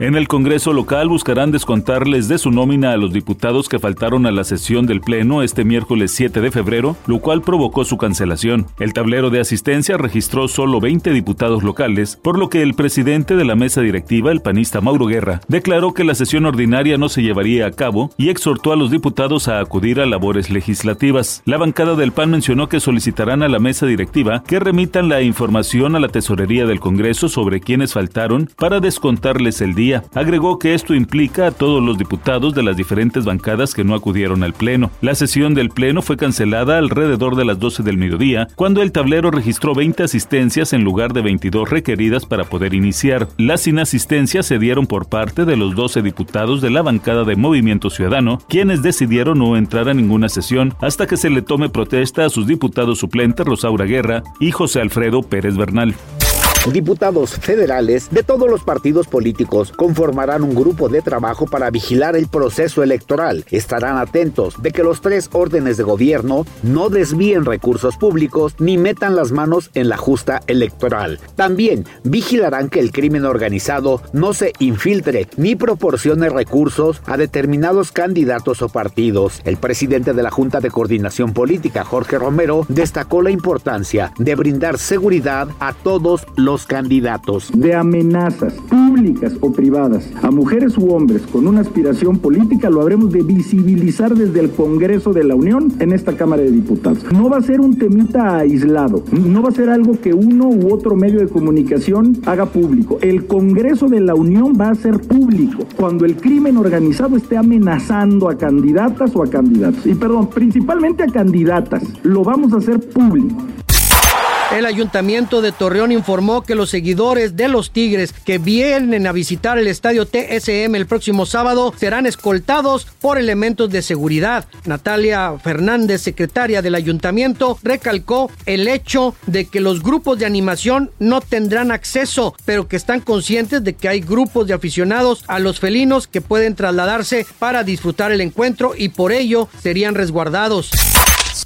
En el Congreso local buscarán descontarles de su nómina a los diputados que faltaron a la sesión del Pleno este miércoles 7 de febrero, lo cual provocó su cancelación. El tablero de asistencia registró solo 20 diputados locales, por lo que el presidente de la mesa directiva, el panista Mauro Guerra, declaró que la sesión ordinaria no se llevaría a cabo y exhortó a los diputados a acudir a labores legislativas. La bancada del PAN mencionó que solicitarán a la mesa directiva que remitan la información a la tesorería del Congreso sobre quienes faltaron para descontarles el día. Agregó que esto implica a todos los diputados de las diferentes bancadas que no acudieron al Pleno. La sesión del Pleno fue cancelada alrededor de las 12 del mediodía, cuando el tablero registró 20 asistencias en lugar de 22 requeridas para poder iniciar. Las inasistencias se dieron por parte de los 12 diputados de la bancada de Movimiento Ciudadano, quienes decidieron no entrar a ninguna sesión hasta que se le tome protesta a sus diputados suplentes Rosaura Guerra y José Alfredo Pérez Bernal. Diputados federales de todos los partidos políticos conformarán un grupo de trabajo para vigilar el proceso electoral. Estarán atentos de que los tres órdenes de gobierno no desvíen recursos públicos ni metan las manos en la justa electoral. También vigilarán que el crimen organizado no se infiltre ni proporcione recursos a determinados candidatos o partidos. El presidente de la Junta de Coordinación Política, Jorge Romero, destacó la importancia de brindar seguridad a todos los candidatos. De amenazas públicas o privadas a mujeres u hombres con una aspiración política lo habremos de visibilizar desde el Congreso de la Unión en esta Cámara de Diputados. No va a ser un temita aislado, no va a ser algo que uno u otro medio de comunicación haga público. El Congreso de la Unión va a ser público cuando el crimen organizado esté amenazando a candidatas o a candidatos. Y perdón, principalmente a candidatas. Lo vamos a hacer público. El ayuntamiento de Torreón informó que los seguidores de los Tigres que vienen a visitar el estadio TSM el próximo sábado serán escoltados por elementos de seguridad. Natalia Fernández, secretaria del ayuntamiento, recalcó el hecho de que los grupos de animación no tendrán acceso, pero que están conscientes de que hay grupos de aficionados a los felinos que pueden trasladarse para disfrutar el encuentro y por ello serían resguardados.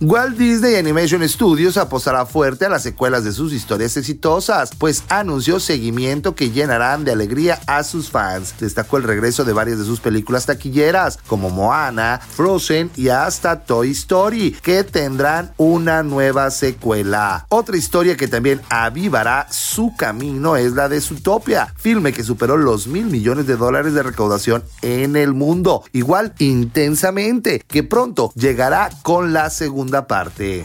Walt Disney Animation Studios apostará fuerte a las secuelas de sus historias exitosas, pues anunció seguimiento que llenarán de alegría a sus fans. Destacó el regreso de varias de sus películas taquilleras, como Moana, Frozen y hasta Toy Story, que tendrán una nueva secuela. Otra historia que también avivará su camino es la de Zootopia, filme que superó los mil millones de dólares de recaudación en el mundo, igual intensamente, que pronto llegará con la segunda parte.